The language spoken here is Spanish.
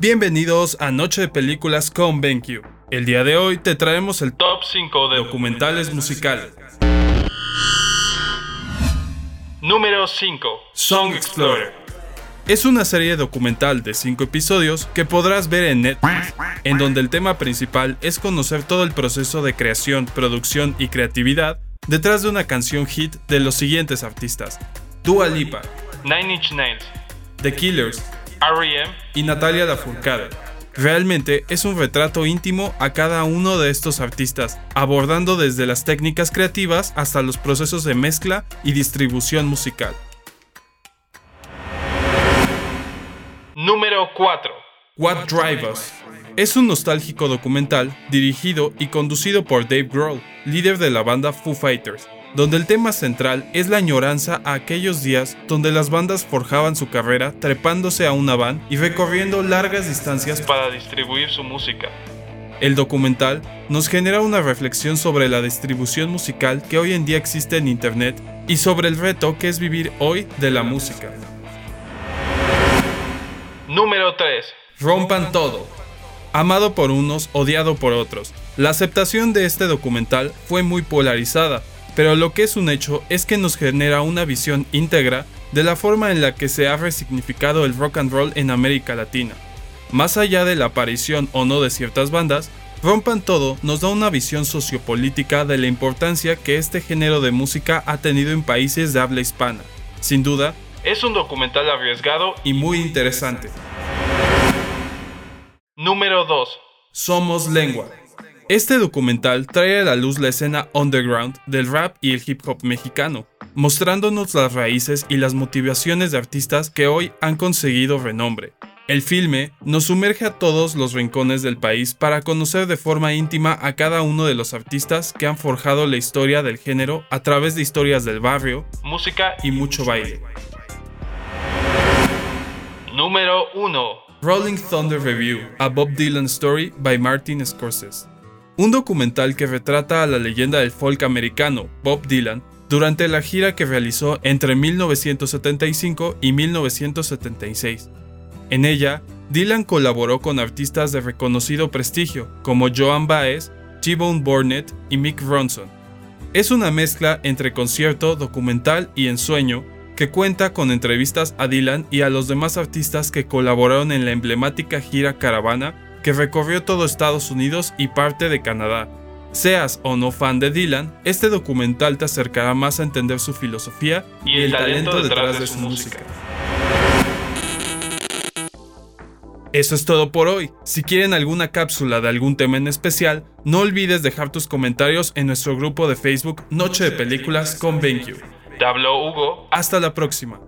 Bienvenidos a Noche de Películas con BenQ. El día de hoy te traemos el top 5 de documentales musicales. Número 5. Song Explorer. Es una serie documental de 5 episodios que podrás ver en Netflix, en donde el tema principal es conocer todo el proceso de creación, producción y creatividad detrás de una canción hit de los siguientes artistas: Dua Lipa, Nine Inch Nails, The Killers R.E.M. y Natalia Lafourcade. Realmente es un retrato íntimo a cada uno de estos artistas, abordando desde las técnicas creativas hasta los procesos de mezcla y distribución musical. Número 4. What Drive Us es un nostálgico documental dirigido y conducido por Dave Grohl, líder de la banda Foo Fighters, donde el tema central es la añoranza a aquellos días donde las bandas forjaban su carrera trepándose a una van y recorriendo largas distancias Para distribuir su música. El documental nos genera una reflexión sobre la distribución musical que hoy en día existe en Internet y sobre el reto que es vivir hoy de la música. Número 3. Rompan todo. Amado por unos, odiado por otros. La aceptación de este documental fue muy polarizada, pero lo que es un hecho es que nos genera una visión íntegra de la forma en la que se ha resignificado el rock and roll en América Latina. Más allá de la aparición o no de ciertas bandas, Rompan Todo nos da una visión sociopolítica de la importancia que este género de música ha tenido en países de habla hispana. Sin duda, Es un documental arriesgado. y muy interesante. Número 2. Somos Lengua. Este documental trae a la luz la escena underground del rap y el hip hop mexicano, mostrándonos las raíces y las motivaciones de artistas que hoy han conseguido renombre. El filme nos sumerge a todos los rincones del país para conocer de forma íntima a cada uno de los artistas que han forjado la historia del género a través de historias del barrio Música y mucho baile. Número 1. Rolling Thunder Review, A Bob Dylan Story by Martin Scorsese. Un documental que retrata a la leyenda del folk americano, Bob Dylan, durante la gira que realizó entre 1975 y 1976. En ella, Dylan colaboró con artistas de reconocido prestigio como Joan Baez, T-Bone Burnett y Mick Ronson. Es una mezcla entre concierto, documental y ensueño que cuenta con entrevistas a Dylan y a los demás artistas que colaboraron en la emblemática gira Caravana que recorrió todo Estados Unidos y parte de Canadá. Seas o no fan de Dylan, este documental te acercará más a entender su filosofía Y el talento detrás de su música. Eso es todo por hoy. Si quieren alguna cápsula de algún tema en especial, no olvides dejar tus comentarios en nuestro grupo de Facebook Noche de Películas con BenQ. Te habló Hugo. Hasta la próxima.